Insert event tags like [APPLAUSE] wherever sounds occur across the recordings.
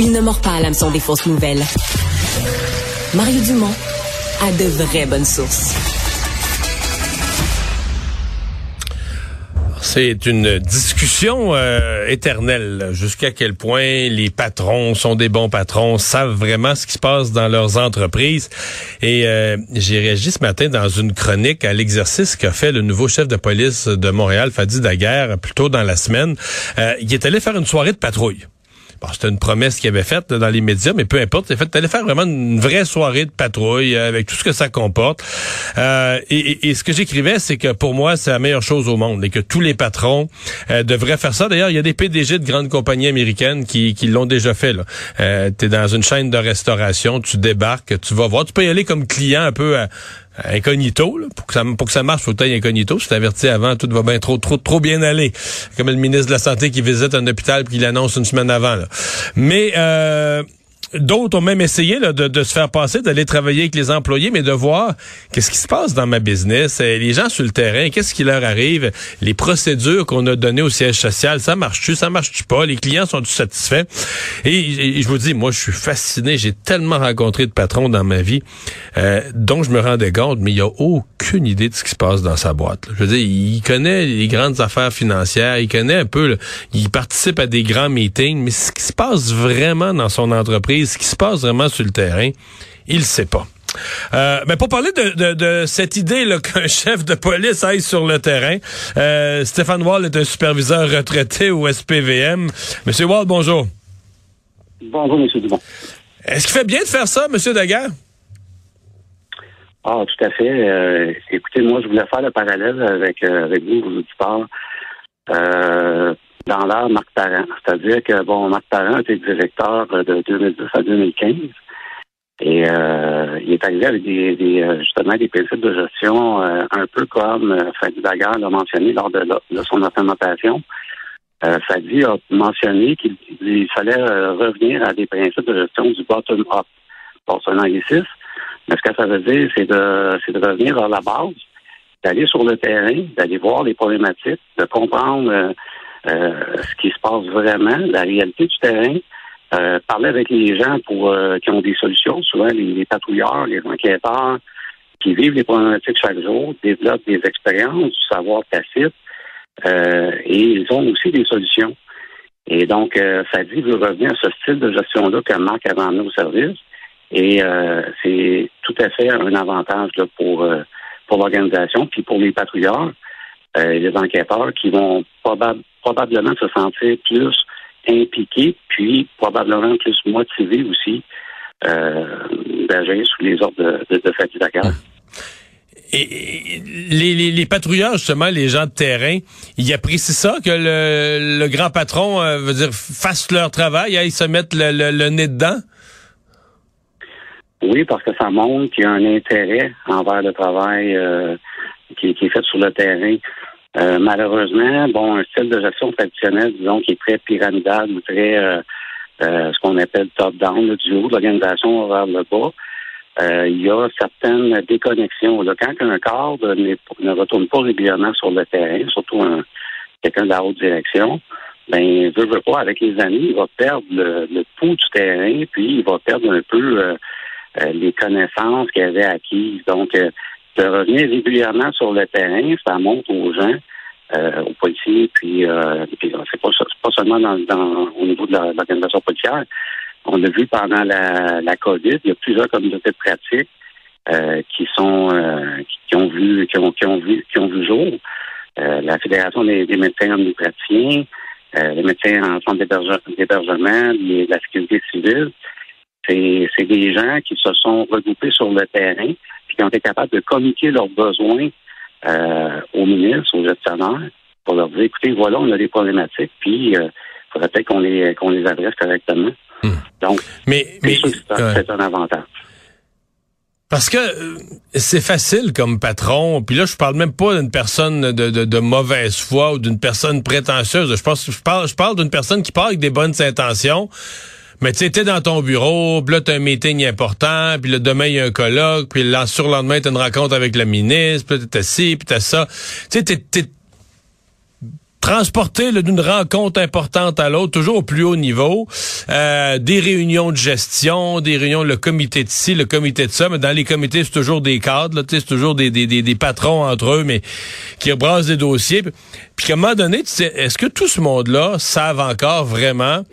Il ne mord pas à l'hameçon des fausses nouvelles. Mario Dumont a de vraies bonnes sources. C'est une discussion euh, éternelle. Jusqu'à quel point les patrons sont des bons patrons, savent vraiment ce qui se passe dans leurs entreprises. Et euh, j'ai réagi ce matin dans une chronique à l'exercice qu'a fait le nouveau chef de police de Montréal, Fadi Daguerre, plus tôt dans la semaine. Euh, il est allé faire une soirée de patrouille. Bon, c'était une promesse qu'il avait faite dans les médias, mais peu importe. Il fait, allait faire vraiment une vraie soirée de patrouille euh, avec tout ce que ça comporte. Euh, et, ce que j'écrivais, c'est que pour moi, c'est la meilleure chose au monde et que tous les patrons euh, devraient faire ça. D'ailleurs, il y a des PDG de grandes compagnies américaines qui, l'ont déjà fait. Euh, tu es dans une chaîne de restauration, tu débarques, tu vas voir. Tu peux y aller comme client un peu à, incognito. Là. Pour, que ça, pour que ça marche, faut que tu incognito. Je t'avertis avant, tout va bien trop, trop, trop bien aller. Comme le ministre de la Santé qui visite un hôpital puis qui l'annonce une semaine avant. Mais euh, D'autres ont même essayé de, de, se faire passer, d'aller travailler avec les employés, mais de voir qu'est-ce qui se passe dans ma business, euh, les gens sur le terrain, qu'est-ce qui leur arrive, les procédures qu'on a données au siège social, ça marche-tu, ça marche-tu pas, les clients sont-ils satisfaits? Et, je vous dis, moi, je suis fasciné, j'ai tellement rencontré de patrons dans ma vie euh, dont je me rendais compte, mais il y a aucune idée de ce qui se passe dans sa boîte. Je veux dire, il connaît les grandes affaires financières, il connaît un peu, il participe à des grands meetings, mais ce qui se passe vraiment dans son entreprise, ce qui se passe vraiment sur le terrain, il sait pas. Euh, mais pour parler de, cette idée [LAUGHS] qu'un chef de police aille sur le terrain, euh, Stéphane Wall est un superviseur retraité au SPVM. Monsieur Wall, bonjour. Bonjour, Monsieur Dumont. Est-ce qu'il fait bien de faire ça, Monsieur Daguerre? Ah, tout à fait. Euh, écoutez, moi, je voulais faire le parallèle avec, avec vous, vos auditeurs dans l'art Marc Parent. C'est-à-dire que, bon, Marc Parent était directeur de 2010 à 2015. Et euh, il est arrivé avec des, euh, justement des principes de gestion euh, un peu comme Fadi Daguerre l'a mentionné lors de, son implémentation. Fadi a mentionné qu'il fallait revenir à des principes de gestion du bottom-up. Bon, c'est un anglicisme, mais ce que ça veut dire, c'est de, c'est de revenir à la base, d'aller sur le terrain, d'aller voir les problématiques, de comprendre ce qui se passe vraiment, la réalité du terrain, euh, parler avec les gens pour euh, qui ont des solutions, souvent les, patrouilleurs, les enquêteurs, qui vivent les problématiques chaque jour, développent des expériences, du savoir tacite, et ils ont aussi des solutions. Et donc, ça dit veut revenir à ce style de gestion-là que Marc avait emmené au service. Et c'est tout à fait un avantage là, pour, pour l'organisation, puis pour les patrouilleurs, les enquêteurs qui vont probablement probablement se sentir plus impliqué, puis probablement plus motivé aussi euh, d'agir sous les ordres de, de, de Fatih Dakar. Et, les, les, patrouilleurs, justement, les gens de terrain, ils apprécient ça, que le, le grand patron, euh, veut dire, fasse leur travail, ils se mettent le, le, nez dedans? Oui, parce que ça montre qu'il y a un intérêt envers le travail euh, qui, qui, est fait sur le terrain. Euh, malheureusement, bon, un style de gestion traditionnel, disons, qui est très pyramidal ou très euh, euh, ce qu'on appelle top-down, du haut de l'organisation vers le bas. il y a certaines déconnexions. Là, quand un cadre ne retourne pas régulièrement sur le terrain, surtout un, quelqu'un de la haute direction, ben, veut, veut pas, avec les années, il va perdre le, le du terrain, puis il va perdre un peu les connaissances qu'il avait acquises. Donc, de revenir régulièrement sur le terrain, ça montre aux gens, euh, aux policiers, puis, euh, puis c'est pas, seulement dans, au niveau de l'organisation policière. On l'a vu pendant la, COVID, il y a plusieurs communautés de pratique euh, qui sont euh, qui, ont vu qui ont, vu qui ont vu jour. Euh, la Fédération des, des médecins euh, les médecins en centre d'hébergement, la sécurité civile, c'est des gens qui se sont regroupés sur le terrain qui ont été capables de communiquer leurs besoins euh, aux ministres, aux gestionnaires, pour leur dire, écoutez, voilà, on a des problématiques, puis il euh, faudrait peut-être qu'on les, qu'on les adresse correctement. Hmm. Donc, mais, mais c'est un avantage. Parce que euh, c'est facile comme patron, puis là je parle même pas d'une personne de, de, de, mauvaise foi ou d'une personne prétentieuse. Je pense je parle je parle d'une personne qui part avec des bonnes intentions. Mais tu sais, dans ton bureau, puis là, t'as un meeting important, puis là, demain, il y a un colloque, puis le lendemain, t'as une rencontre avec la ministre, puis t'as ci, puis t'as ça. Tu sais, t'es, transporté d'une rencontre importante à l'autre, toujours au plus haut niveau, euh, des réunions de gestion, des réunions, le comité de ci, le comité de ça, mais dans les comités, c'est toujours des cadres, c'est toujours des, des, des, patrons entre eux, mais qui brassent des dossiers. Puis, à un moment donné, tu sais, est-ce que tout ce monde-là savent encore vraiment?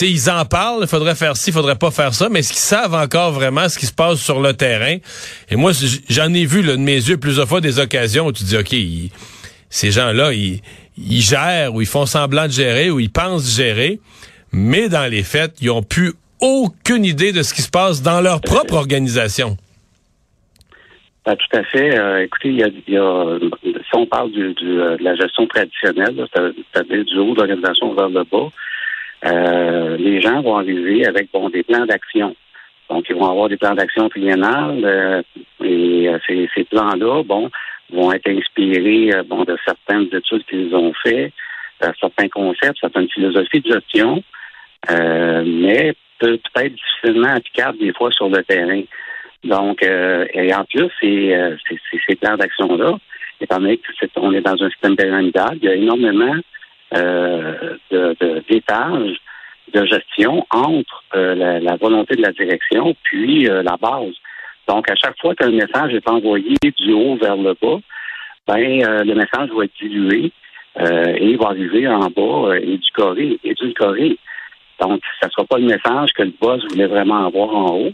Ils en parlent, il faudrait faire ci, il faudrait pas faire ça, mais est-ce qu'ils savent encore vraiment ce qui se passe sur le terrain? Et moi, j'en ai vu là, de mes yeux plusieurs fois des occasions où tu dis, OK, ces gens-là, ils, ils gèrent ou ils font semblant de gérer ou ils pensent gérer, mais dans les faits, ils ont plus aucune idée de ce qui se passe dans leur propre organisation. Ben, tout à fait. Euh, écoutez, il y, a, si on parle du, euh, de la gestion traditionnelle, c'est-à-dire du haut de l'organisation vers le bas, euh, les gens vont arriver avec bon des plans d'action. Donc, ils vont avoir des plans d'action triennales et ces, ces plans-là, bon, vont être inspirés euh, bon, de certaines études qu'ils ont fait, euh, certains concepts, certaines philosophies de gestion, euh, mais peut, être difficilement applicables des fois sur le terrain. Donc, et en plus, ces, plans d'action-là, étant donné qu'on est dans un système pyramidal, il y a énormément de, d'étages de, gestion entre la, volonté de la direction puis la base. Donc, à chaque fois qu'un message est envoyé du haut vers le bas, ben euh, le message va être dilué euh, et va arriver en bas euh, édulcoré, édulcoré. Donc, ça ne sera pas le message que le boss voulait vraiment avoir en haut.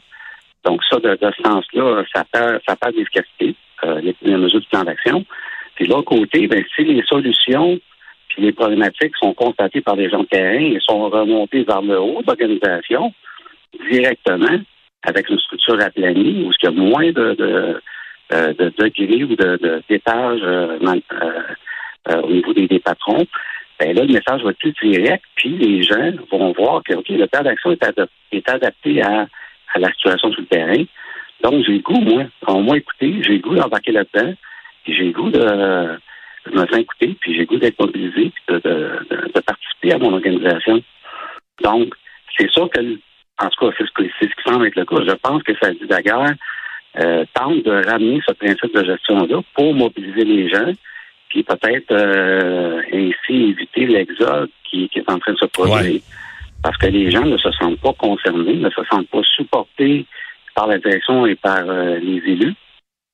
Donc, ça, de, ce sens-là, ça perd, ça perd d'efficacité, euh, les, mesures du plan d'action. Puis l'autre côté, ben, si les solutions puis les problématiques sont constatées par les gens de terrain et sont remontées vers le haut de l'organisation directement, avec une structure aplanie, où il y a moins de, de, euh, de degrés ou de d'étages euh, euh, au niveau des, patrons, ben là, le message va être plus direct, puis les gens vont voir que OK, le plan d'action est, adapté à, la situation sur le terrain. Donc, j'ai le goût, moi, au moins écouter, j'ai le goût d'embarquer là-dedans, puis j'ai le goût de je me fais écouter, puis j'ai le goût d'être mobilisé, puis de, de, participer à mon organisation. Donc, c'est sûr que en tout cas, c'est ce, qui semble être le cas. Je pense que ça dit d'ailleurs euh, tente de ramener ce principe de gestion-là pour mobiliser les gens, puis peut-être euh, ainsi éviter l'exode qui, est en train de se produire. Parce que les gens ne se sentent pas concernés, ne se sentent pas supportés par la direction et par euh, les élus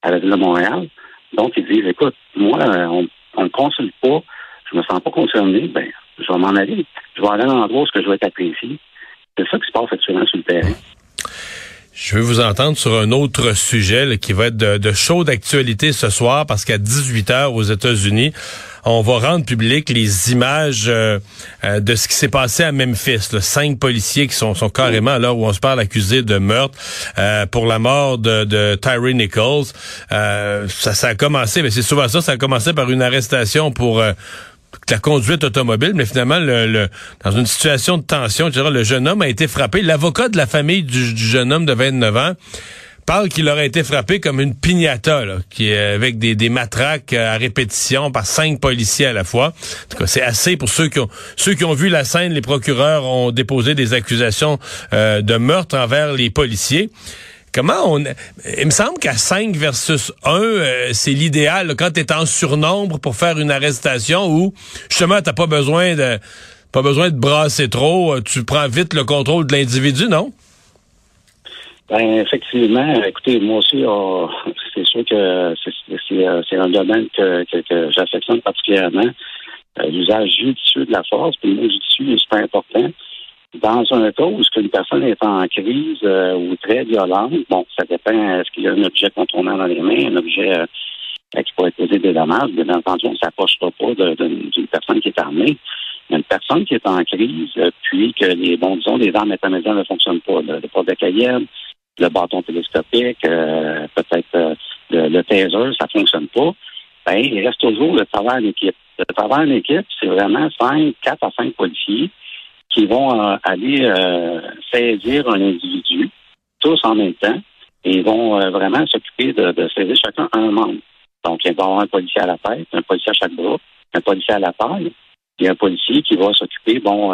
à la Ville de Montréal. Donc, ils disent, écoute, moi, on ne me consulte pas, je me sens pas concerné, ben, je vais m'en aller. Je vais aller à un endroit où je vais être apprécié. C'est ça qui se passe actuellement sur le terrain. Je veux vous entendre sur un autre sujet qui va être de, de chaud d'actualité ce soir parce qu'à 18 heures aux États-Unis, on va rendre public les images euh, euh, de ce qui s'est passé à Memphis. Cinq policiers qui sont, sont carrément, là où on se parle, accusés de meurtre euh, pour la mort de, de Tyree Nichols. ça, ça a commencé, mais c'est souvent ça, ça a commencé par une arrestation pour la conduite automobile, mais finalement, le, dans une situation de tension, le jeune homme a été frappé. L'avocat de la famille du, jeune homme de 29 ans parle qu'il aurait été frappé comme une est avec des, matraques à répétition par cinq policiers à la fois. En tout cas, c'est assez pour ceux qui ont ceux vu la scène. Les procureurs ont déposé des accusations euh, de meurtre envers les policiers. Comment on. Il me semble qu'à 5 versus 1, euh, c'est l'idéal quand tu es en surnombre pour faire une arrestation où justement t'as pas besoin de pas besoin de brasser trop, euh, tu prends vite le contrôle de l'individu, non? Ben effectivement, écoutez, moi aussi, oh, c'est sûr que c'est un domaine que, j'affectionne particulièrement. Euh, l'usage judicieux de la force, puis le judicieux est super important. Dans un cas où une personne est en crise euh, ou très violente, bon, ça dépend, est-ce qu'il y a un objet contournant dans les mains, un objet euh, qui pourrait poser des dommages. Bien entendu, on ne s'approchera pas d'une personne qui est armée. Mais une personne qui est en crise, euh, puis que les, bon, disons, les armes intermédiaires ne fonctionnent pas, le, le porte de Cayenne, le bâton télescopique, peut-être le, le taser, ça ne fonctionne pas, ben, il reste toujours le travail en équipe. Le travail en équipe, c'est vraiment cinq, quatre à cinq policiers qui vont euh, aller euh, saisir un individu, tous en même temps, et ils vont euh, vraiment s'occuper de, saisir chacun un membre. Donc, il va y avoir un policier à la tête, un policier à chaque bras, un policier à la taille, et un policier qui va s'occuper, bon,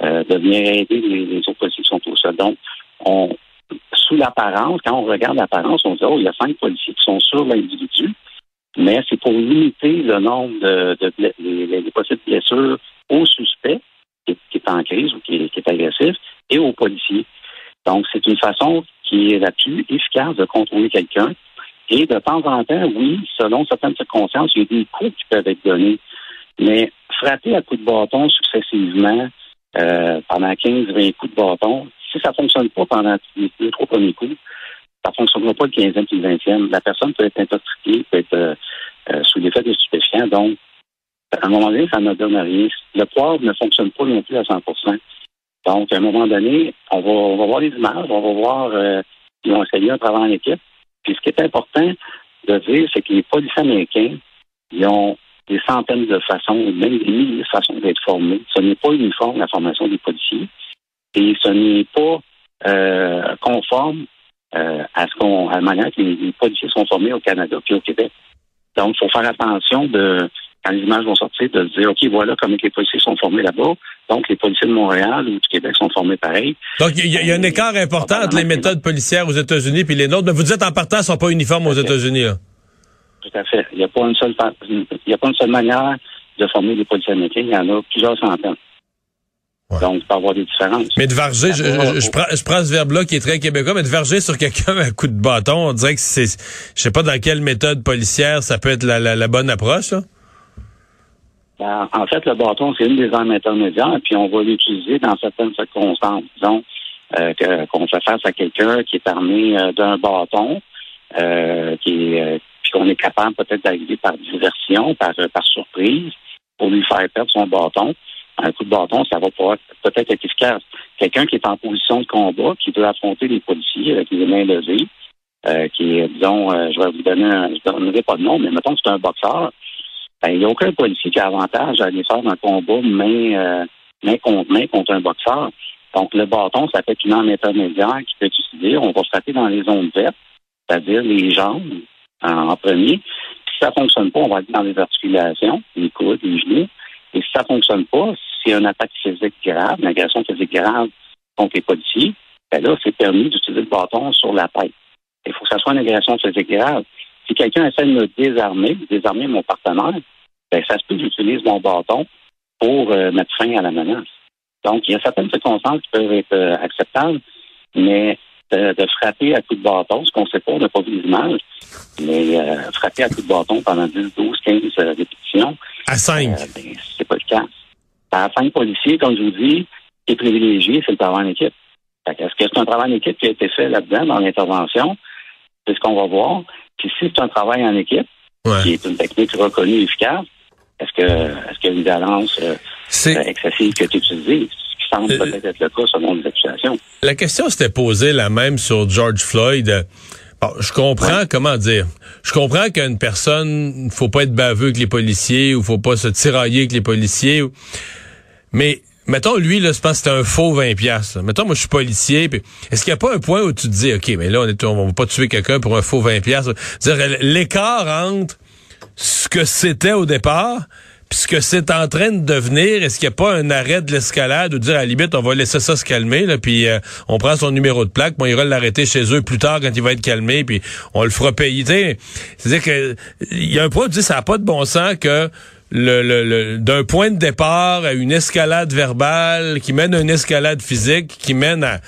de venir aider les, autres policiers qui sont au sol. Donc, on, sous l'apparence, quand on regarde l'apparence, on dit, oh, il y a cinq policiers qui sont sur l'individu, mais c'est pour limiter le nombre de, de, les, possibles blessures aux suspects en crise ou qui est, agressif et aux policiers. Donc, c'est une façon qui est la plus efficace de contrôler quelqu'un. Et de temps en temps, oui, selon certaines circonstances, il y a des coups qui peuvent être donnés. Mais frapper à coups de bâton successivement euh, pendant 15-20 coups de bâton, si ça ne fonctionne pas pendant les deux, trois premiers coups, ça ne fonctionnera pas le 15e et le 20e. La personne peut être intoxiquée, peut être euh, euh, sous l'effet de stupéfiants. Donc, à un moment donné, ça ne donne rien. Le poivre ne fonctionne pas non plus à 100% Donc, à un moment donné, on va, on va voir les images, on va voir euh, ils ont essayé un travail en équipe. Puis ce qui est important de dire, c'est que les policiers américains, ils ont des centaines de façons, même des milliers de façons d'être formés. Ce n'est pas uniforme la formation des policiers et ce n'est pas euh, conforme euh, à ce qu'on à la manière que les, policiers sont formés au Canada puis au Québec. Donc, il faut faire attention de quand les images vont sortir, de se dire OK, voilà comment les policiers sont formés là-bas. Donc, les policiers de Montréal ou du Québec sont formés pareil. Donc, il y, a un écart important entre les méthodes policières aux États-Unis et les nôtres. Mais vous dites en partant, elles ne sont pas uniformes aux États-Unis. Tout à fait. Il n'y a pas une seule il y a pas une seule manière de former des policiers américains. Il y en a plusieurs centaines. Donc, il peut y avoir des différences. Mais de varger, je, je, prends, je prends ce verbe-là qui est très québécois, mais de varger sur quelqu'un [LAUGHS] un coup de bâton, on dirait que c'est, je sais pas dans quelle méthode policière ça peut être la, la, bonne approche, ben, en fait, le bâton, c'est une des armes intermédiaires, puis on va l'utiliser dans certaines circonstances. Disons euh, qu'on fait face à quelqu'un qui est armé euh, d'un bâton, euh, qui est, puis qu'on est capable peut-être d'arriver par diversion, par, par surprise, pour lui faire perdre son bâton un coup de bâton, ça va peut-être être efficace. Quelqu'un qui est en position de combat, qui doit affronter les policiers avec les mains levées, euh, qui est, disons, euh, je vais vous donner, un, je ne donnerai pas de nom, mais mettons c'est un boxeur, ben, il n'y a aucun policier qui a avantage à aller faire un combat main, euh, main contre main contre un boxeur. Donc, le bâton, ça peut être une arme intermédiaire qui peut utiliser. On va frapper dans les zones vertes, c'est-à-dire les jambes en, premier. si ça fonctionne pas, on va aller dans les articulations, les coudes, les genoux. Et si ça ne fonctionne pas, s'il y a une attaque physique grave, une agression physique grave contre les policiers, ben là, c'est permis d'utiliser le bâton sur la tête. Il faut que ça soit une agression physique grave. Si quelqu'un essaie de me désarmer, de désarmer mon partenaire, ben ça se peut que j'utilise mon bâton pour euh, mettre fin à la menace. Donc, il y a certaines circonstances qui peuvent être euh, acceptables, mais de, frapper à coups de bâton, ce qu'on ne sait pas, on n'a pas vu les images, mais euh, frapper à coups de bâton pendant 10, 12, 15 répétitions, à cinq. Euh, ben, c'est pas le cas. À cinq policiers, comme je vous dis, qui est privilégié, c'est le travail en équipe. Est-ce que c'est un travail en équipe qui a été fait là-dedans, dans l'intervention? C'est ce qu'on va voir. Puis si c'est un travail en équipe, qui est une technique reconnue et efficace, est-ce que est-ce qu'il y a une violence euh, euh, excessive qui est utilisée? Ce qui semble peut-être être le cas selon les accusations? La question s'était posée la même sur George Floyd je comprends comment dire. Je comprends qu'une personne, faut pas être baveux avec les policiers ou faut pas se tirailler avec les policiers. Mais mettons lui là, je pense que c'était un faux 20 pièces. Mettons moi je suis policier, est-ce qu'il n'y a pas un point où tu te dis OK, mais là on est on va pas tuer quelqu'un pour un faux 20 pièces. Dire l'écart entre ce que c'était au départ ce que c'est en train de devenir, est-ce qu'il n'y a pas un arrêt de l'escalade ou dire à la limite, on va laisser ça se calmer, là, puis euh, on prend son numéro de plaque, on ira l'arrêter chez eux plus tard quand il va être calmé, puis on le fera payer. C'est-à-dire que il y a un point où tu ça n'a pas de bon sens que le, le, d'un point de départ à une escalade verbale qui mène à une escalade physique qui mène à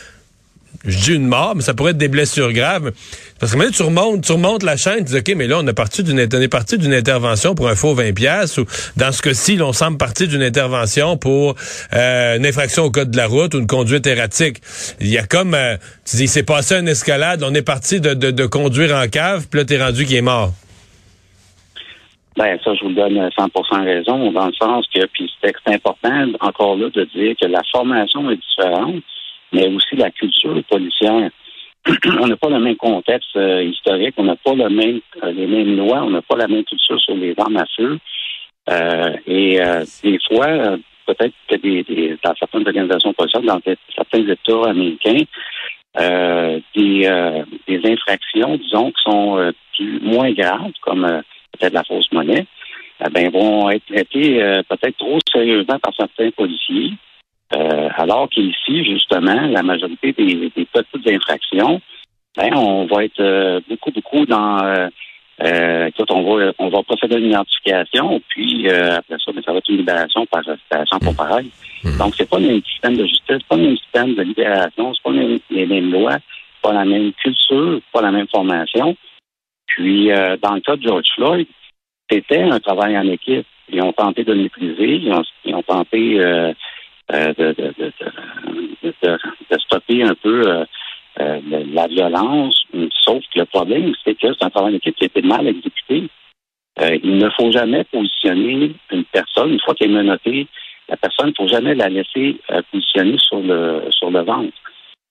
je dis une mort, mais ça pourrait être des blessures graves. Parce que maintenant, tu remontes, tu remontes la chaîne, tu dis, OK, mais là, on, est parti d'une, est parti d'une intervention pour un faux 20 pièces ou dans ce cas-ci, on semble parti d'une intervention pour euh, une infraction au code de la route ou une conduite erratique. Il y a comme, euh, tu dis, il s'est passé une escalade, on est parti de, de, conduire en cave, puis là, t'es rendu qui est mort. Ben, ça, je vous donne 100% raison, dans le sens que, puis c'est important, encore là, de dire que la formation est différente mais aussi la culture policière. [CLEARS THROAT] on n'a pas le même contexte euh, historique, on n'a pas le même, euh, les mêmes lois, on n'a pas la même culture sur les armes à feu. Euh, et des fois, peut-être que des, dans certaines organisations policières, dans certains États américains, des, des infractions, disons, qui sont plus, moins graves, comme peut-être la fausse monnaie, ben, vont être traitées peut-être trop sérieusement par certains policiers. Euh, alors qu'ici, justement, la majorité des, petites infractions, ben, on va être euh, beaucoup, beaucoup dans, euh, Euh, écoute, on va, on va procéder à une identification, puis euh, après ça, ben, ça va être une libération par arrestation pour pareil. Donc, c'est pas le même système de justice, pas le même système de libération, c'est pas les mêmes, les mêmes lois, pas la même culture, pas la même formation. Puis, euh, dans le cas de George Floyd, c'était un travail en équipe. Ils ont tenté de le maîtriser, ils ont, ils ont tenté euh, euh, de, de, de, de, stopper un peu euh, euh, la violence, sauf que le problème, c'est que c'est un travail d'équipe qui a été mal exécuté. Euh, il ne faut jamais positionner une personne, une fois qu'elle est menottée, la personne, il ne faut jamais la laisser positionner sur le sur le ventre.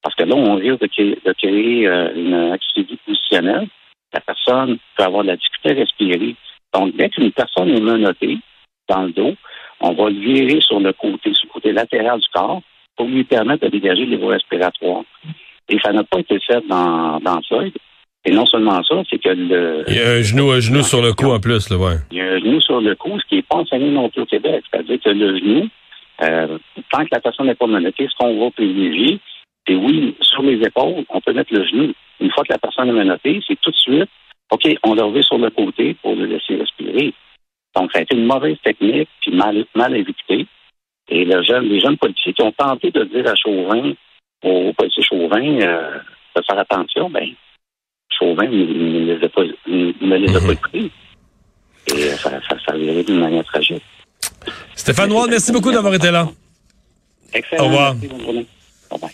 Parce que là, on risque de créer, de créer une activité positionnelle. La personne peut avoir de la difficulté à respirer. Donc, dès qu'une personne est menottée dans le dos, on va le virer sur le côté, sur le côté latéral du corps pour lui permettre de dégager les voies respiratoires. Et ça n'a pas été fait dans, dans ça. Et non seulement ça, c'est que le. Il y a un genou, un genou sur le cou en plus, là, ouais. Il y a un genou sur le cou, ce qui n'est pas enseigné non plus au Québec. C'est-à-dire que le genou, euh, tant que la personne n'est pas menottée, ce qu'on va privilégier, c'est oui, sur les épaules, on peut mettre le genou. Une fois que la personne est menottée, c'est tout de suite, OK, on le remet sur le côté pour le laisser respirer. Donc, ça a été une mauvaise technique, puis mal, mal exécutée. Et le jeune, les jeunes policiers qui ont tenté de dire à Chauvin, au policier Chauvin, euh, de faire attention, ben, Chauvin ne, les a pas, ne les a pas écoutés. Et ça, ça, ça a viré d'une manière tragique. Stéphane Ward, merci beaucoup d'avoir été là. Excellent. Au revoir. Merci, bonne journée. Bye bye.